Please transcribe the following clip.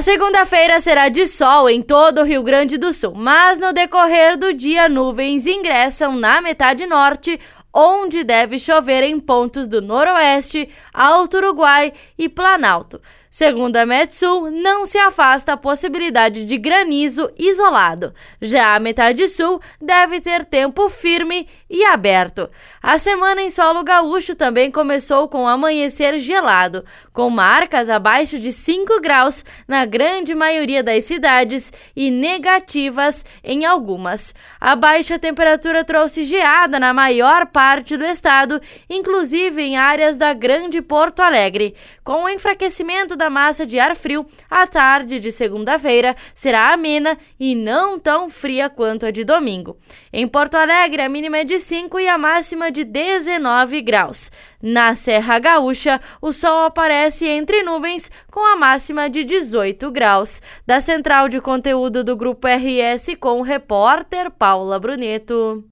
A segunda-feira será de sol em todo o Rio Grande do Sul, mas no decorrer do dia nuvens ingressam na metade norte, onde deve chover em pontos do Noroeste, Alto Uruguai e Planalto. Segundo a Metsul, não se afasta a possibilidade de granizo isolado. Já a metade sul deve ter tempo firme e aberto. A semana em solo gaúcho também começou com amanhecer gelado, com marcas abaixo de 5 graus na grande maioria das cidades e negativas em algumas. A baixa temperatura trouxe geada na maior parte do estado, inclusive em áreas da Grande Porto Alegre. Com o enfraquecimento da massa de ar frio, a tarde de segunda-feira será amena e não tão fria quanto a de domingo. Em Porto Alegre, a mínima é de 5 e a máxima de 19 graus. Na Serra Gaúcha, o sol aparece entre nuvens com a máxima de 18 graus. Da central de conteúdo do Grupo RS com o repórter Paula Bruneto.